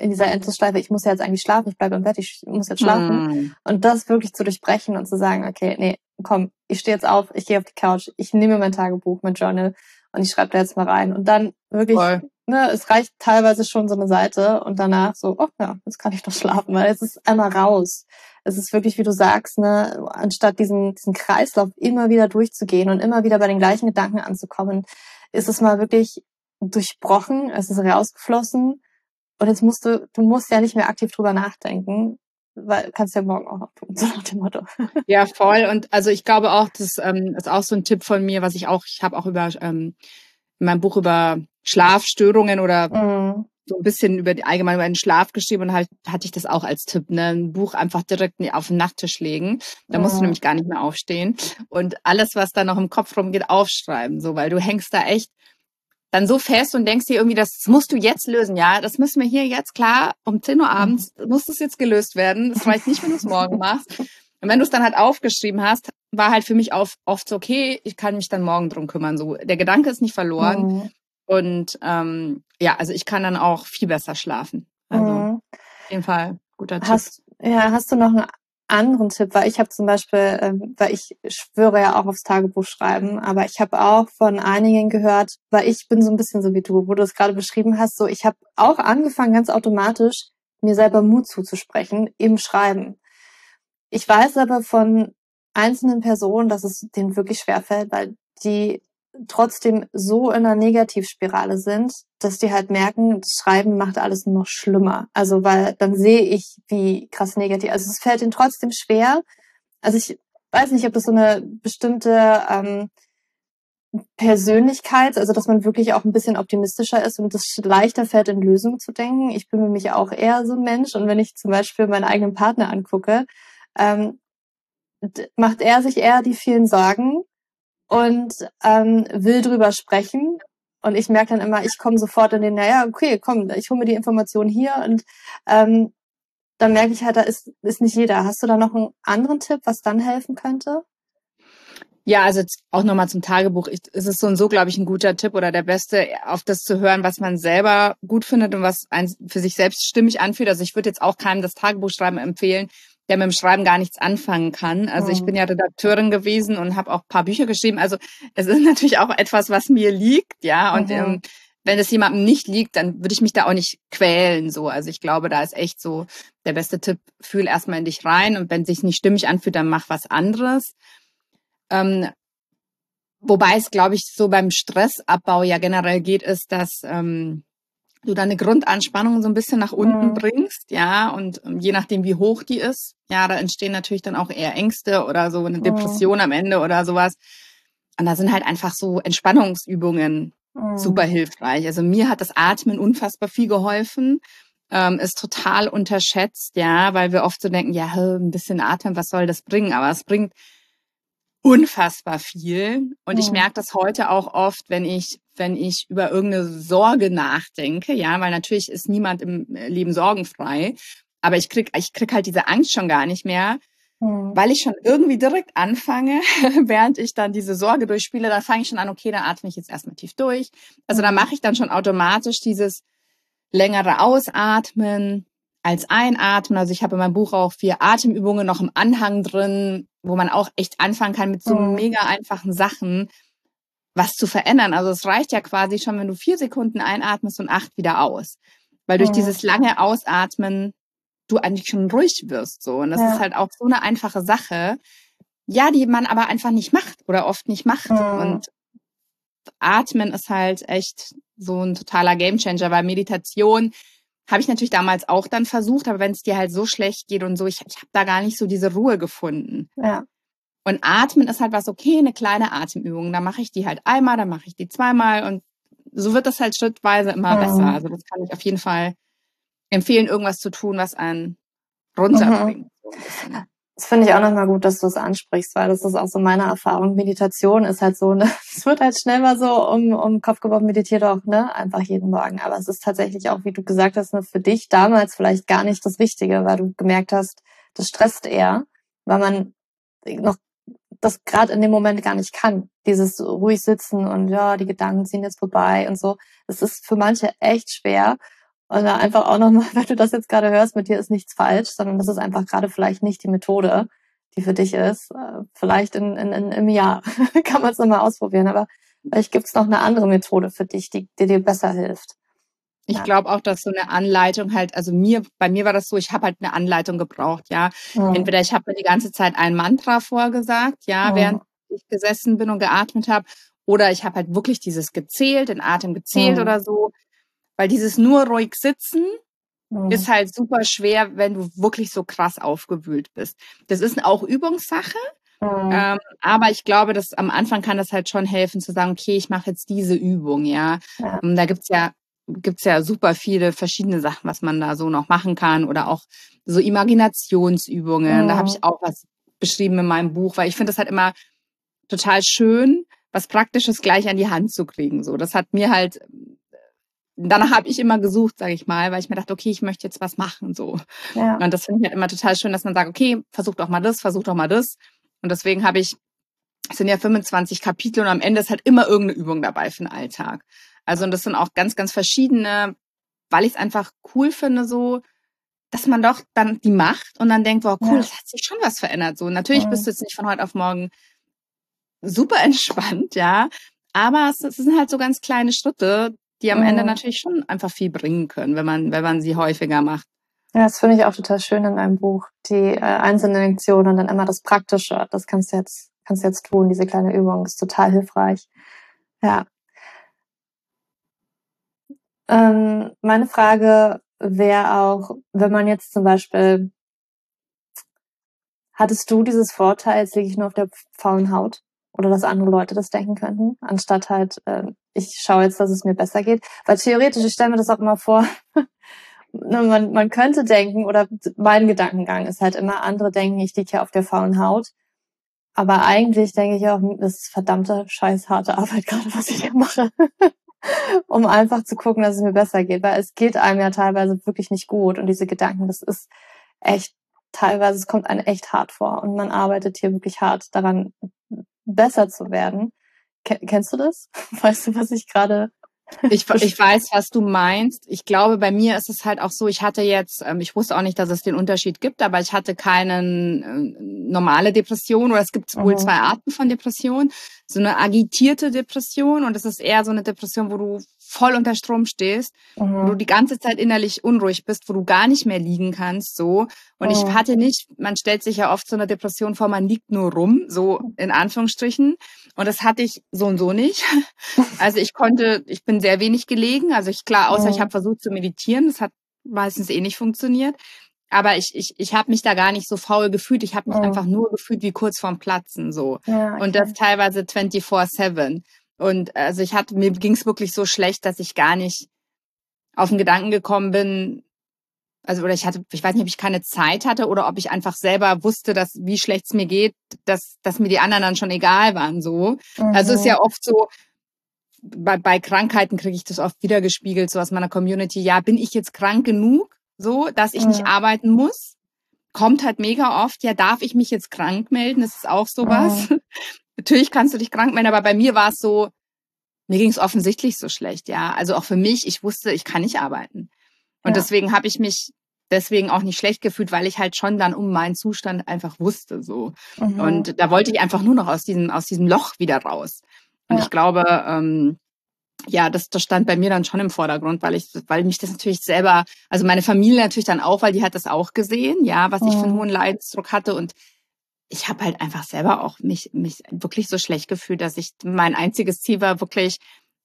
in dieser Endlosschleife, ich muss ja jetzt eigentlich schlafen, ich bleibe im Bett, ich muss jetzt schlafen. Mm. Und das wirklich zu durchbrechen und zu sagen, okay, nee, komm, ich stehe jetzt auf, ich gehe auf die Couch, ich nehme mein Tagebuch, mein Journal und ich schreibe da jetzt mal rein. Und dann wirklich, Voll. Ne, es reicht teilweise schon so eine Seite und danach so, oh ja, jetzt kann ich doch schlafen, weil es ist einmal raus es ist wirklich, wie du sagst, ne, anstatt diesen, diesen Kreislauf immer wieder durchzugehen und immer wieder bei den gleichen Gedanken anzukommen, ist es mal wirklich durchbrochen, es ist rausgeflossen und jetzt musst du, du musst ja nicht mehr aktiv drüber nachdenken, weil kannst ja morgen auch noch tun, [laughs] so nach dem Motto. Ja, voll. Und also ich glaube auch, das ähm, ist auch so ein Tipp von mir, was ich auch, ich habe auch über ähm, in meinem Buch über Schlafstörungen oder mhm. so ein bisschen über die allgemein über den Schlaf geschrieben und halt hatte ich das auch als Tipp, ne, ein Buch einfach direkt auf den Nachttisch legen. Da mhm. musst du nämlich gar nicht mehr aufstehen und alles, was da noch im Kopf rumgeht, aufschreiben, so, weil du hängst da echt dann so fest und denkst dir irgendwie, das musst du jetzt lösen, ja, das müssen wir hier jetzt klar um 10 Uhr abends, mhm. muss das jetzt gelöst werden. Das reicht nicht, wenn du es morgen [laughs] machst. Und wenn du es dann halt aufgeschrieben hast, war halt für mich oft so, okay, ich kann mich dann morgen drum kümmern. So, der Gedanke ist nicht verloren. Mhm. Und ähm, ja, also ich kann dann auch viel besser schlafen. Also mhm. auf jeden Fall guter hast, Tipp. Ja, hast du noch einen anderen Tipp? Weil ich habe zum Beispiel, ähm, weil ich schwöre ja auch aufs Tagebuch schreiben, aber ich habe auch von einigen gehört, weil ich bin so ein bisschen so wie du, wo du es gerade beschrieben hast, so ich habe auch angefangen ganz automatisch mir selber Mut zuzusprechen im Schreiben. Ich weiß aber von einzelnen Personen, dass es denen wirklich schwerfällt, weil die trotzdem so in einer Negativspirale sind, dass die halt merken, das Schreiben macht alles nur noch schlimmer. Also weil dann sehe ich, wie krass negativ. Also es fällt ihnen trotzdem schwer. Also ich weiß nicht, ob das so eine bestimmte ähm, Persönlichkeit, also dass man wirklich auch ein bisschen optimistischer ist und es leichter fällt, in Lösungen zu denken. Ich bin nämlich auch eher so ein Mensch und wenn ich zum Beispiel meinen eigenen Partner angucke, ähm, macht er sich eher die vielen Sorgen und ähm, will drüber sprechen. Und ich merke dann immer, ich komme sofort in den, naja, okay, komm, ich hole mir die Information hier und ähm, dann merke ich halt, da ist, ist nicht jeder. Hast du da noch einen anderen Tipp, was dann helfen könnte? Ja, also auch nochmal zum Tagebuch. Ich, es ist so und so, glaube ich, ein guter Tipp oder der beste, auf das zu hören, was man selber gut findet und was ein, für sich selbst stimmig anfühlt. Also ich würde jetzt auch keinem das Tagebuchschreiben empfehlen, der mit dem Schreiben gar nichts anfangen kann. Also ich bin ja Redakteurin gewesen und habe auch paar Bücher geschrieben. Also es ist [laughs] natürlich auch etwas, was mir liegt, ja. Und mhm. ähm, wenn es jemandem nicht liegt, dann würde ich mich da auch nicht quälen. So, also ich glaube, da ist echt so der beste Tipp: Fühl erstmal in dich rein und wenn es sich nicht stimmig anfühlt, dann mach was anderes. Ähm, wobei es, glaube ich, so beim Stressabbau ja generell geht, ist, dass ähm, du deine Grundanspannung so ein bisschen nach unten mhm. bringst, ja, und ähm, je nachdem, wie hoch die ist, ja, da entstehen natürlich dann auch eher Ängste oder so eine. Depression mhm. am Ende oder sowas. Und da sind halt einfach so Entspannungsübungen mhm. super hilfreich. Also mir hat das Atmen unfassbar viel geholfen. Ähm, ist total unterschätzt, ja, weil wir oft so denken, ja, ein bisschen atmen, was soll das bringen? Aber es bringt unfassbar viel. Und ich merke das heute auch oft, wenn ich, wenn ich über irgendeine Sorge nachdenke, ja, weil natürlich ist niemand im Leben sorgenfrei. Aber ich krieg, ich krieg halt diese Angst schon gar nicht mehr, mhm. weil ich schon irgendwie direkt anfange, [laughs] während ich dann diese Sorge durchspiele, dann fange ich schon an, okay, dann atme ich jetzt erstmal tief durch. Also da mache ich dann schon automatisch dieses längere Ausatmen, als Einatmen. Also ich habe in meinem Buch auch vier Atemübungen noch im Anhang drin, wo man auch echt anfangen kann mit so mhm. mega einfachen Sachen was zu verändern. Also es reicht ja quasi schon, wenn du vier Sekunden einatmest und acht wieder aus. Weil durch mhm. dieses lange Ausatmen du eigentlich schon ruhig wirst. So. Und das ja. ist halt auch so eine einfache Sache. Ja, die man aber einfach nicht macht oder oft nicht macht. Mhm. Und Atmen ist halt echt so ein totaler Gamechanger, weil Meditation habe ich natürlich damals auch dann versucht, aber wenn es dir halt so schlecht geht und so, ich, ich habe da gar nicht so diese Ruhe gefunden. Ja. Und Atmen ist halt was, okay, eine kleine Atemübung. Da mache ich die halt einmal, dann mache ich die zweimal und so wird das halt schrittweise immer mhm. besser. Also das kann ich auf jeden Fall empfehlen, irgendwas zu tun, was einen runterbringt. Mhm. Das finde ich auch nochmal gut, dass du es ansprichst, weil das ist auch so meine Erfahrung. Meditation ist halt so, ne, [laughs] es wird halt schnell mal so um, um Kopf geworfen, meditiert auch, ne, einfach jeden Morgen. Aber es ist tatsächlich auch, wie du gesagt hast, ne, für dich damals vielleicht gar nicht das Richtige, weil du gemerkt hast, das stresst eher, weil man noch das gerade in dem Moment gar nicht kann. Dieses ruhig sitzen und ja, die Gedanken ziehen jetzt vorbei und so. Es ist für manche echt schwer. Und da einfach auch nochmal, [laughs] wenn du das jetzt gerade hörst, mit dir ist nichts falsch, sondern das ist einfach gerade vielleicht nicht die Methode, die für dich ist. Äh, vielleicht in, in, in, im Jahr [laughs] kann man es nochmal ausprobieren, aber vielleicht gibt es noch eine andere Methode für dich, die, die dir besser hilft. Ich glaube auch, dass so eine Anleitung halt, also mir, bei mir war das so, ich habe halt eine Anleitung gebraucht, ja. Mhm. Entweder ich habe mir die ganze Zeit ein Mantra vorgesagt, ja, mhm. während ich gesessen bin und geatmet habe, Oder ich habe halt wirklich dieses gezählt, den Atem gezählt mhm. oder so. Weil dieses nur ruhig sitzen mhm. ist halt super schwer, wenn du wirklich so krass aufgewühlt bist. Das ist auch Übungssache. Mhm. Ähm, aber ich glaube, dass am Anfang kann das halt schon helfen zu sagen, okay, ich mache jetzt diese Übung, ja. ja. Und da gibt's ja gibt's ja super viele verschiedene Sachen, was man da so noch machen kann oder auch so Imaginationsübungen. Da habe ich auch was beschrieben in meinem Buch, weil ich finde das halt immer total schön, was Praktisches gleich an die Hand zu kriegen. So, das hat mir halt danach habe ich immer gesucht, sage ich mal, weil ich mir dachte, okay, ich möchte jetzt was machen so. Ja. Und das finde ich halt immer total schön, dass man sagt, okay, versuch doch mal das, versuch doch mal das. Und deswegen habe ich, es sind ja 25 Kapitel und am Ende ist halt immer irgendeine Übung dabei für den Alltag. Also und das sind auch ganz, ganz verschiedene, weil ich es einfach cool finde, so, dass man doch dann die macht und dann denkt, wow, cool, es ja. hat sich schon was verändert. So, natürlich mhm. bist du jetzt nicht von heute auf morgen super entspannt, ja. Aber es, es sind halt so ganz kleine Schritte, die am mhm. Ende natürlich schon einfach viel bringen können, wenn man, wenn man sie häufiger macht. Ja, das finde ich auch total schön in deinem Buch. Die äh, einzelnen Lektionen und dann immer das Praktische. Das kannst du jetzt, kannst du jetzt tun, diese kleine Übung. ist total hilfreich. Ja. Ähm, meine Frage wäre auch, wenn man jetzt zum Beispiel, hattest du dieses Vorteil, jetzt liege ich nur auf der faulen Haut? Oder dass andere Leute das denken könnten, anstatt halt, äh, ich schaue jetzt, dass es mir besser geht. Weil theoretisch, ich stelle mir das auch immer vor, [laughs] ne, man, man könnte denken, oder mein Gedankengang ist halt immer, andere denken, ich liege ja auf der faulen Haut. Aber eigentlich denke ich auch, das ist verdammte scheiß harte Arbeit [laughs] gerade, was ich hier mache. Um einfach zu gucken, dass es mir besser geht. Weil es geht einem ja teilweise wirklich nicht gut. Und diese Gedanken, das ist echt teilweise, es kommt einem echt hart vor. Und man arbeitet hier wirklich hart daran, besser zu werden. Kennst du das? [laughs] Weißt du, was ich gerade ich, ich weiß, was du meinst. Ich glaube, bei mir ist es halt auch so, ich hatte jetzt, ähm, ich wusste auch nicht, dass es den Unterschied gibt, aber ich hatte keine äh, normale Depression oder es gibt wohl mhm. zwei Arten von Depression. So eine agitierte Depression und das ist eher so eine Depression, wo du voll unter Strom stehst, mhm. wo du die ganze Zeit innerlich unruhig bist, wo du gar nicht mehr liegen kannst, so. Und mhm. ich hatte nicht, man stellt sich ja oft so eine Depression vor, man liegt nur rum, so in Anführungsstrichen. Und das hatte ich so und so nicht. [laughs] Also ich konnte, ich bin sehr wenig gelegen. Also ich klar, außer mhm. ich habe versucht zu meditieren, das hat meistens eh nicht funktioniert. Aber ich, ich, ich habe mich da gar nicht so faul gefühlt. Ich habe mich einfach nur gefühlt wie kurz vorm Platzen so. Ja, okay. Und das teilweise 24-7. Und also ich hatte, mir ging es wirklich so schlecht, dass ich gar nicht auf den Gedanken gekommen bin, also oder ich hatte, ich weiß nicht, ob ich keine Zeit hatte oder ob ich einfach selber wusste, dass wie schlecht es mir geht, dass, dass mir die anderen dann schon egal waren. So. Mhm. Also ist ja mhm. oft so, bei, bei Krankheiten kriege ich das oft wieder gespiegelt, so aus meiner Community, ja, bin ich jetzt krank genug, so, dass ich mhm. nicht arbeiten muss? Kommt halt mega oft, ja, darf ich mich jetzt krank melden? Das ist auch sowas. Mhm. Natürlich kannst du dich krank melden, aber bei mir war es so, mir ging es offensichtlich so schlecht, ja. Also auch für mich, ich wusste, ich kann nicht arbeiten. Und ja. deswegen habe ich mich deswegen auch nicht schlecht gefühlt, weil ich halt schon dann um meinen Zustand einfach wusste so. Mhm. Und da wollte ich einfach nur noch aus diesem aus diesem Loch wieder raus. Und ja. ich glaube, ähm, ja, das, das stand bei mir dann schon im Vordergrund, weil ich, weil mich das natürlich selber, also meine Familie natürlich dann auch, weil die hat das auch gesehen, ja, was mhm. ich für einen mhm. hohen Leidensdruck hatte und ich habe halt einfach selber auch mich, mich wirklich so schlecht gefühlt, dass ich mein einziges Ziel war wirklich,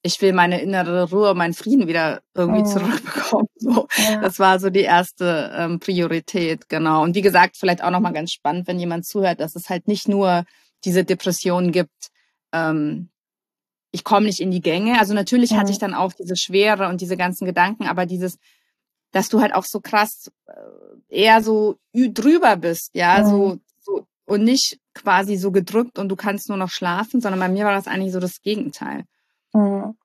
ich will meine innere Ruhe, meinen Frieden wieder irgendwie oh. zurückbekommen. So, ja. das war so die erste ähm, Priorität, genau. Und wie gesagt, vielleicht auch nochmal ganz spannend, wenn jemand zuhört, dass es halt nicht nur diese Depression gibt. Ähm, ich komme nicht in die Gänge. Also natürlich ja. hatte ich dann auch diese Schwere und diese ganzen Gedanken, aber dieses, dass du halt auch so krass äh, eher so drüber bist, ja, ja. so und nicht quasi so gedrückt und du kannst nur noch schlafen, sondern bei mir war das eigentlich so das Gegenteil. Mhm.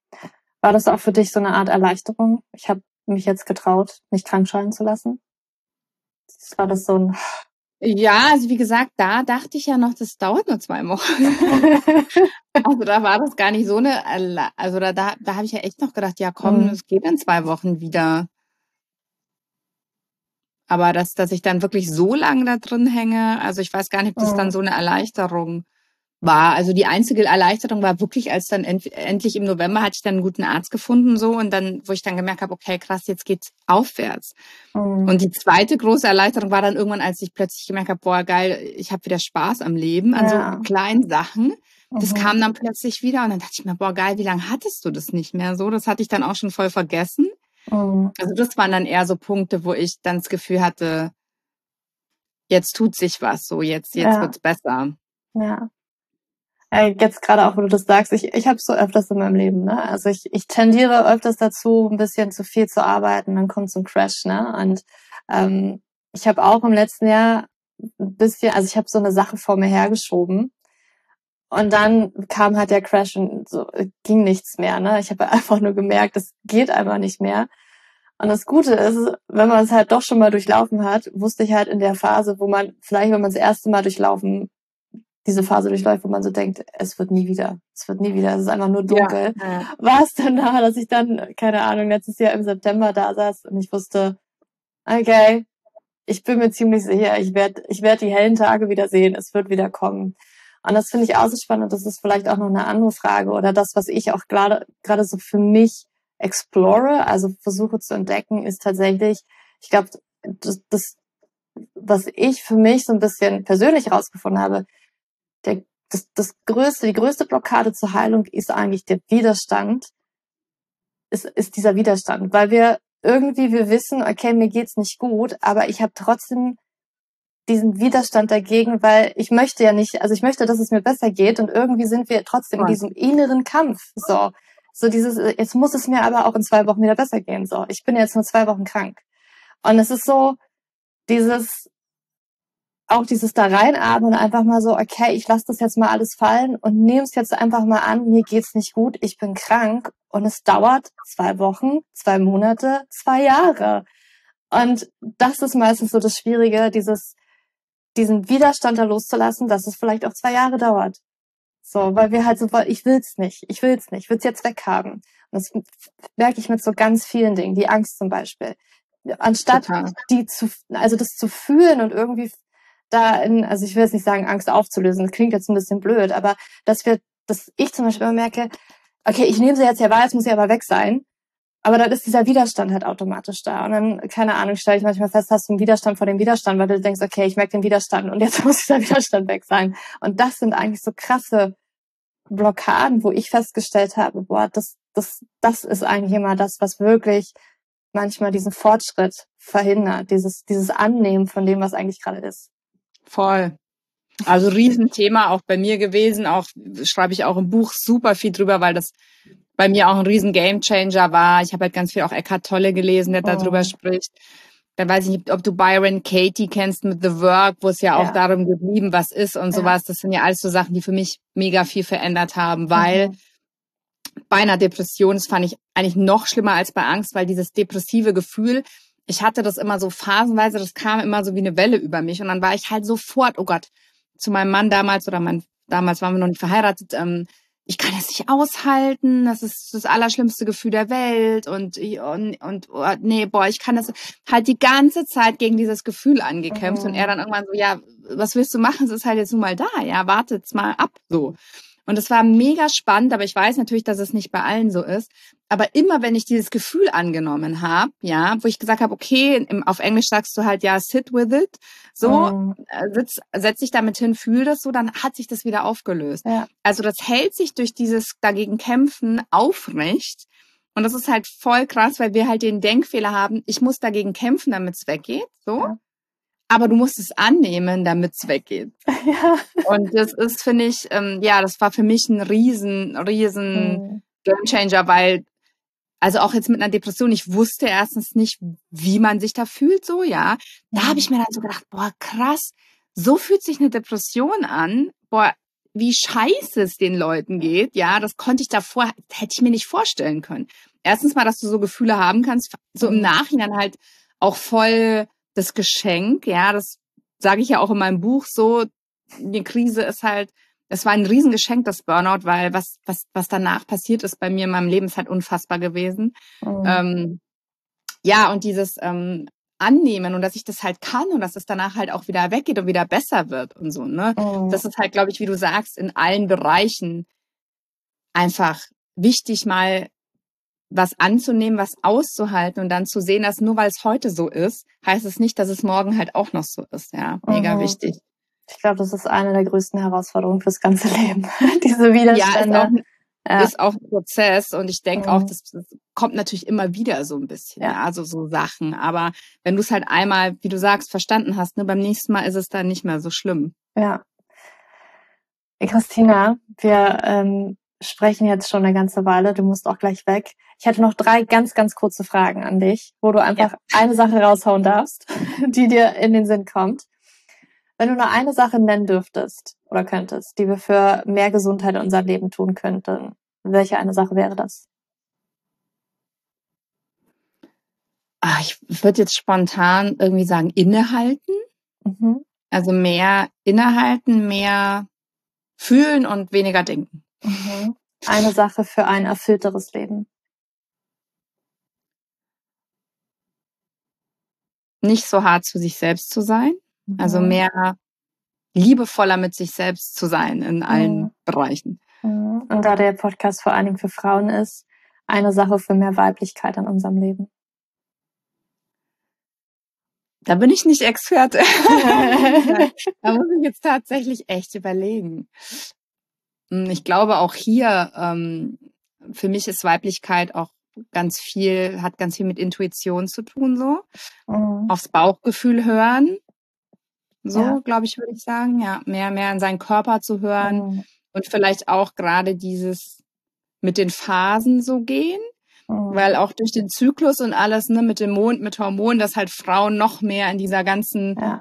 War das auch für dich so eine Art Erleichterung? Ich habe mich jetzt getraut, mich krank schreiben zu lassen. Das war das so ein ja, also wie gesagt, da dachte ich ja noch, das dauert nur zwei Wochen. [laughs] also da war das gar nicht so eine, also da, da, da habe ich ja echt noch gedacht, ja komm, es mhm. geht in zwei Wochen wieder. Aber dass, dass ich dann wirklich so lange da drin hänge, also ich weiß gar nicht, ob das dann so eine Erleichterung war. Also die einzige Erleichterung war wirklich, als dann end, endlich im November hatte ich dann einen guten Arzt gefunden so und dann, wo ich dann gemerkt habe, okay, krass, jetzt geht's aufwärts. Mhm. Und die zweite große Erleichterung war dann irgendwann, als ich plötzlich gemerkt habe, boah, geil, ich habe wieder Spaß am Leben, an ja. so kleinen Sachen. das mhm. kam dann plötzlich wieder und dann dachte ich mir, boah, geil, wie lange hattest du das nicht mehr so? Das hatte ich dann auch schon voll vergessen. Mhm. Also das waren dann eher so Punkte, wo ich dann das Gefühl hatte, jetzt tut sich was, so jetzt, jetzt ja. wird's besser. Ja. Jetzt gerade auch, wo du das sagst, ich, ich habe so öfters in meinem Leben, ne? Also ich, ich tendiere öfters dazu, ein bisschen zu viel zu arbeiten, dann kommt so ein Crash, ne? Und ähm, ich habe auch im letzten Jahr ein bisschen, also ich habe so eine Sache vor mir hergeschoben und dann kam halt der Crash und so ging nichts mehr. Ne? Ich habe [laughs] einfach nur gemerkt, es geht einfach nicht mehr. Und das Gute ist, wenn man es halt doch schon mal durchlaufen hat, wusste ich halt in der Phase, wo man vielleicht, wenn man das erste Mal durchlaufen, diese Phase durchläuft, wo man so denkt, es wird nie wieder, es wird nie wieder, es ist einfach nur dunkel. Ja, ja. War es dann da, dass ich dann, keine Ahnung, letztes Jahr im September da saß und ich wusste, okay, ich bin mir ziemlich sicher, ich werde ich werd die hellen Tage wieder sehen, es wird wieder kommen. Und das finde ich auch so spannend. Das ist vielleicht auch noch eine andere Frage oder das, was ich auch gerade gerade so für mich explore, also versuche zu entdecken, ist tatsächlich, ich glaube, das, das, was ich für mich so ein bisschen persönlich herausgefunden habe, der, das, das größte, die größte Blockade zur Heilung ist eigentlich der Widerstand, ist, ist dieser Widerstand, weil wir irgendwie, wir wissen, okay, mir geht's nicht gut, aber ich habe trotzdem diesen Widerstand dagegen, weil ich möchte ja nicht, also ich möchte, dass es mir besser geht und irgendwie sind wir trotzdem in diesem inneren Kampf. So, so dieses, jetzt muss es mir aber auch in zwei Wochen wieder besser gehen. So, ich bin jetzt nur zwei Wochen krank. Und es ist so, dieses, auch dieses da reinatmen und einfach mal so, okay, ich lasse das jetzt mal alles fallen und nehme es jetzt einfach mal an, mir geht's nicht gut, ich bin krank und es dauert zwei Wochen, zwei Monate, zwei Jahre. Und das ist meistens so das Schwierige, dieses, diesen Widerstand da loszulassen, dass es vielleicht auch zwei Jahre dauert. So, weil wir halt so, ich will's nicht, ich will's nicht, ich will's jetzt weghaben. Und das merke ich mit so ganz vielen Dingen, die Angst zum Beispiel. Anstatt Total. die zu, also das zu fühlen und irgendwie da in, also ich will jetzt nicht sagen, Angst aufzulösen, das klingt jetzt ein bisschen blöd, aber dass wir, dass ich zum Beispiel immer merke, okay, ich nehme sie jetzt ja wahr, jetzt muss sie aber weg sein. Aber dann ist dieser Widerstand halt automatisch da. Und dann, keine Ahnung, stelle ich manchmal fest, hast du einen Widerstand vor dem Widerstand, weil du denkst, okay, ich merke den Widerstand und jetzt [laughs] muss dieser Widerstand weg sein. Und das sind eigentlich so krasse Blockaden, wo ich festgestellt habe, boah, das, das, das ist eigentlich immer das, was wirklich manchmal diesen Fortschritt verhindert, dieses, dieses Annehmen von dem, was eigentlich gerade ist. Voll. Also Riesenthema auch bei mir gewesen, auch schreibe ich auch im Buch super viel drüber, weil das bei mir auch ein riesen Gamechanger war. Ich habe halt ganz viel auch Eckhart Tolle gelesen, der oh. darüber spricht. Dann weiß ich nicht, ob du Byron Katie kennst mit The Work, wo es ja auch ja. darum geblieben, was ist und ja. sowas. Das sind ja alles so Sachen, die für mich mega viel verändert haben, weil mhm. bei einer Depression, das fand ich eigentlich noch schlimmer als bei Angst, weil dieses depressive Gefühl, ich hatte das immer so phasenweise, das kam immer so wie eine Welle über mich und dann war ich halt sofort, oh Gott, zu meinem Mann damals oder mein, damals waren wir noch nicht verheiratet, ähm, ich kann es nicht aushalten, das ist das allerschlimmste Gefühl der Welt und, und, und oh, nee, boah, ich kann das halt die ganze Zeit gegen dieses Gefühl angekämpft mhm. und er dann irgendwann so, ja, was willst du machen? Es ist halt jetzt nun mal da, ja, wartet's mal ab, so. Und es war mega spannend, aber ich weiß natürlich, dass es nicht bei allen so ist. Aber immer wenn ich dieses Gefühl angenommen habe, ja, wo ich gesagt habe, okay, im, auf Englisch sagst du halt ja, sit with it, so, mm. sitz, setz dich damit hin, fühl das so, dann hat sich das wieder aufgelöst. Ja. Also das hält sich durch dieses dagegen kämpfen aufrecht. Und das ist halt voll krass, weil wir halt den Denkfehler haben, ich muss dagegen kämpfen, damit es weggeht, so. Ja aber du musst es annehmen, damit es weggeht. [laughs] Ja. Und das ist, finde ich, ähm, ja, das war für mich ein riesen, riesen mhm. Gamechanger, weil, also auch jetzt mit einer Depression, ich wusste erstens nicht, wie man sich da fühlt, so, ja. Da habe ich mir dann so gedacht, boah, krass, so fühlt sich eine Depression an, boah, wie scheiße es den Leuten geht, ja, das konnte ich davor, hätte ich mir nicht vorstellen können. Erstens mal, dass du so Gefühle haben kannst, so im mhm. Nachhinein halt auch voll das Geschenk, ja, das sage ich ja auch in meinem Buch so, die Krise ist halt, es war ein Riesengeschenk, das Burnout, weil was, was, was danach passiert ist bei mir in meinem Leben ist halt unfassbar gewesen. Oh. Ähm, ja, und dieses ähm, Annehmen und dass ich das halt kann und dass es danach halt auch wieder weggeht und wieder besser wird und so, ne? Oh. Das ist halt, glaube ich, wie du sagst, in allen Bereichen einfach wichtig, mal was anzunehmen, was auszuhalten und dann zu sehen, dass nur weil es heute so ist, heißt es nicht, dass es morgen halt auch noch so ist. Ja, mega mhm. wichtig. Ich glaube, das ist eine der größten Herausforderungen fürs ganze [laughs] Leben. Diese Widerstände. Ja, ist auch, ja. ist auch ein Prozess und ich denke mhm. auch, das, das, kommt natürlich immer wieder so ein bisschen, ja. also so Sachen. Aber wenn du es halt einmal, wie du sagst, verstanden hast, ne, beim nächsten Mal ist es dann nicht mehr so schlimm. Ja. Christina, wir ähm, sprechen jetzt schon eine ganze Weile. Du musst auch gleich weg. Ich hätte noch drei ganz, ganz kurze Fragen an dich, wo du einfach ja. eine Sache raushauen darfst, [laughs] die dir in den Sinn kommt. Wenn du nur eine Sache nennen dürftest oder könntest, die wir für mehr Gesundheit in unserem Leben tun könnten, welche eine Sache wäre das? Ach, ich würde jetzt spontan irgendwie sagen, innehalten. Mhm. Also mehr innehalten, mehr fühlen und weniger denken. Mhm. Eine Sache für ein erfüllteres Leben. Nicht so hart zu sich selbst zu sein. Also mhm. mehr liebevoller mit sich selbst zu sein in allen mhm. Bereichen. Mhm. Und da der Podcast vor allen Dingen für Frauen ist, eine Sache für mehr Weiblichkeit in unserem Leben. Da bin ich nicht Experte. [laughs] da muss ich jetzt tatsächlich echt überlegen. Hm, ich glaube auch hier, ähm, für mich ist Weiblichkeit auch ganz viel, hat ganz viel mit Intuition zu tun, so. Mhm. Aufs Bauchgefühl hören. So, ja. glaube ich, würde ich sagen. Ja, mehr, mehr an seinen Körper zu hören mhm. und vielleicht auch gerade dieses mit den Phasen so gehen. Mhm. Weil auch durch den Zyklus und alles, ne, mit dem Mond, mit Hormonen, dass halt Frauen noch mehr in dieser ganzen ja.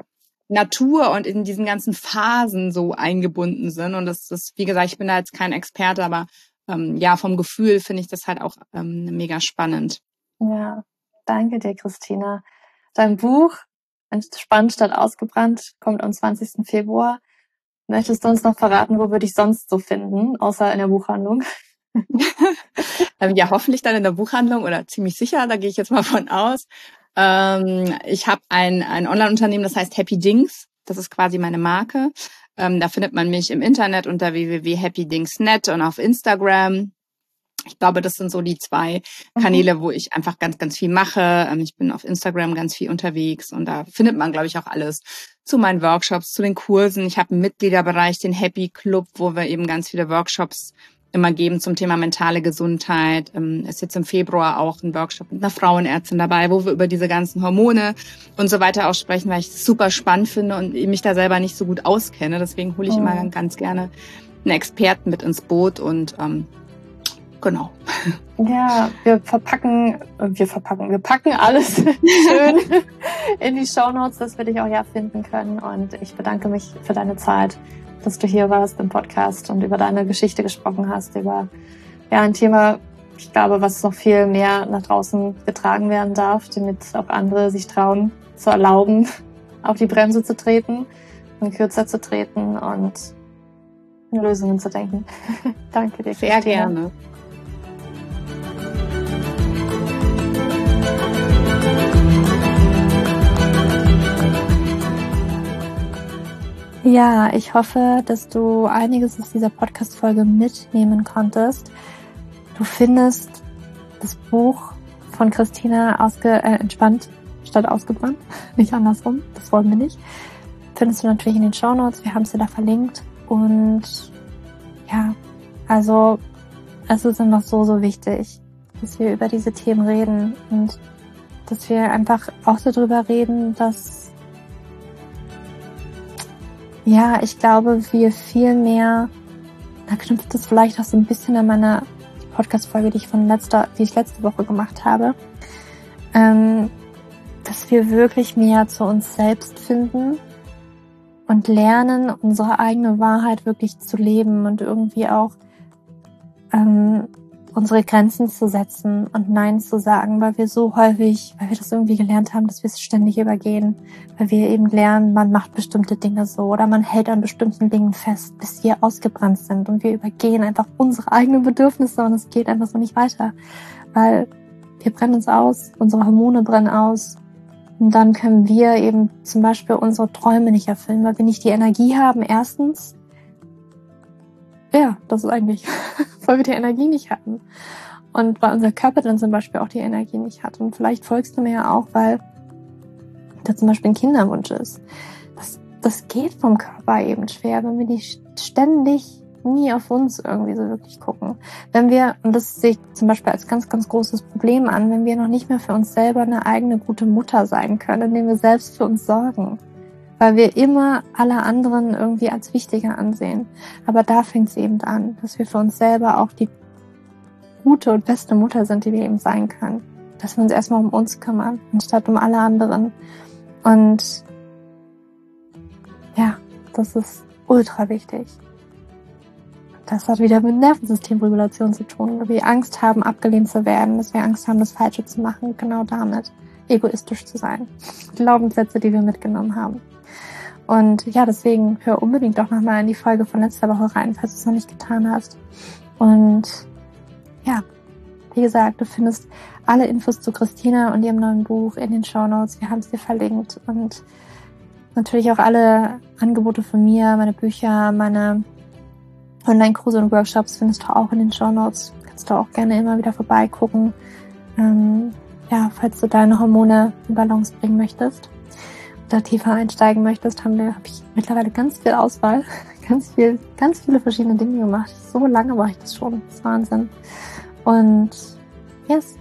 Natur und in diesen ganzen Phasen so eingebunden sind. Und das ist, wie gesagt, ich bin da jetzt kein Experte, aber ähm, ja, vom Gefühl finde ich das halt auch ähm, mega spannend. Ja, danke dir, Christina. Dein Buch Entspannt statt ausgebrannt kommt am 20. Februar. Möchtest du uns noch verraten, wo würde ich sonst so finden, außer in der Buchhandlung? [laughs] Ähm, ja, hoffentlich dann in der Buchhandlung oder ziemlich sicher, da gehe ich jetzt mal von aus. Ähm, ich habe ein, ein Online-Unternehmen, das heißt Happy Dings. Das ist quasi meine Marke. Ähm, da findet man mich im Internet unter www.happydingsnet und auf Instagram. Ich glaube, das sind so die zwei mhm. Kanäle, wo ich einfach ganz, ganz viel mache. Ähm, ich bin auf Instagram ganz viel unterwegs und da findet man, glaube ich, auch alles zu meinen Workshops, zu den Kursen. Ich habe einen Mitgliederbereich, den Happy Club, wo wir eben ganz viele Workshops immer geben zum Thema mentale Gesundheit. Ähm, ist jetzt im Februar auch ein Workshop mit einer Frauenärztin dabei, wo wir über diese ganzen Hormone und so weiter auch sprechen, weil ich es super spannend finde und mich da selber nicht so gut auskenne. Deswegen hole ich mhm. immer ganz gerne einen Experten mit ins Boot und ähm, genau. [laughs] Ja, wir verpacken, wir verpacken, wir packen alles [laughs] schön in die Show Notes, dass wir dich auch ja finden können. Und ich bedanke mich für deine Zeit dass du hier warst im Podcast und über deine Geschichte gesprochen hast, über ja, ein Thema, ich glaube, was noch viel mehr nach draußen getragen werden darf, damit auch andere sich trauen, zu erlauben, [laughs] auf die Bremse zu treten und kürzer zu treten und Lösungen zu denken. [laughs] Danke dir. Sehr gerne. Ja, ich hoffe, dass du einiges aus dieser Podcast-Folge mitnehmen konntest. Du findest das Buch von Christina ausge äh, entspannt statt ausgebrannt. [laughs] Nicht andersrum. Das wollen wir nicht. Findest du natürlich in den Show Notes. Wir haben sie da verlinkt. Und ja, also es ist einfach so, so wichtig, dass wir über diese Themen reden und dass wir einfach auch darüber reden, dass ja, ich glaube, wir viel mehr, da knüpft es vielleicht auch so ein bisschen an meiner Podcast-Folge, die ich von letzter, die ich letzte Woche gemacht habe, ähm, dass wir wirklich mehr zu uns selbst finden und lernen, unsere eigene Wahrheit wirklich zu leben und irgendwie auch ähm, unsere Grenzen zu setzen und Nein zu sagen, weil wir so häufig, weil wir das irgendwie gelernt haben, dass wir es ständig übergehen, weil wir eben lernen, man macht bestimmte Dinge so oder man hält an bestimmten Dingen fest, bis wir ausgebrannt sind und wir übergehen einfach unsere eigenen Bedürfnisse und es geht einfach so nicht weiter, weil wir brennen uns aus, unsere Hormone brennen aus und dann können wir eben zum Beispiel unsere Träume nicht erfüllen, weil wir nicht die Energie haben, erstens, ja, das ist eigentlich, [laughs] weil wir die Energie nicht hatten. Und weil unser Körper dann zum Beispiel auch die Energie nicht hat. Und vielleicht folgst du mir ja auch, weil da zum Beispiel ein Kinderwunsch ist. Das das geht vom Körper eben schwer, wenn wir die ständig nie auf uns irgendwie so wirklich gucken. Wenn wir, und das sehe ich zum Beispiel als ganz, ganz großes Problem an, wenn wir noch nicht mehr für uns selber eine eigene gute Mutter sein können, indem wir selbst für uns sorgen. Weil wir immer alle anderen irgendwie als wichtiger ansehen. Aber da fängt es eben an, dass wir für uns selber auch die gute und beste Mutter sind, die wir eben sein können. Dass wir uns erstmal um uns kümmern, anstatt um alle anderen. Und ja, das ist ultra wichtig. Das hat wieder mit Nervensystemregulation zu tun, wir Angst haben, abgelehnt zu werden, dass wir Angst haben, das Falsche zu machen, genau damit, egoistisch zu sein. Glaubenssätze, die wir mitgenommen haben. Und ja, deswegen hör unbedingt auch nochmal in die Folge von letzter Woche rein, falls du es noch nicht getan hast. Und ja, wie gesagt, du findest alle Infos zu Christina und ihrem neuen Buch in den Show Notes. Wir haben es dir verlinkt und natürlich auch alle Angebote von mir, meine Bücher, meine Online-Kurse und Workshops findest du auch in den Show Notes. Kannst du auch gerne immer wieder vorbeigucken. Ähm, ja, falls du deine Hormone in Balance bringen möchtest da tiefer einsteigen möchtest, haben wir, habe ich mittlerweile ganz viel Auswahl, [laughs] ganz viel, ganz viele verschiedene Dinge gemacht. So lange mache ich das schon. Das ist Wahnsinn. Und yes,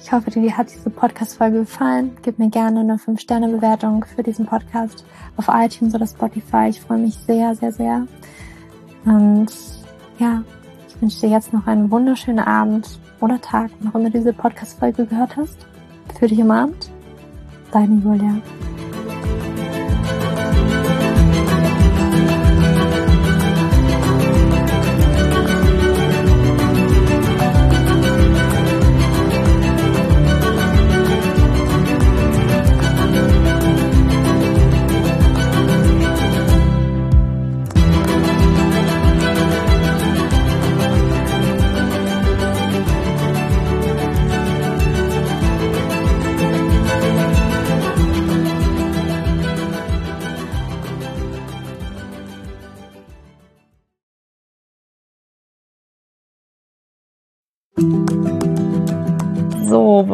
ich hoffe, dir hat diese Podcast-Folge gefallen. Gib mir gerne eine 5-Sterne-Bewertung für diesen Podcast auf iTunes oder Spotify. Ich freue mich sehr, sehr, sehr. Und ja, ich wünsche dir jetzt noch einen wunderschönen Abend oder Tag, noch immer diese Podcast-Folge gehört hast. Für dich umarmt. Deine Julia.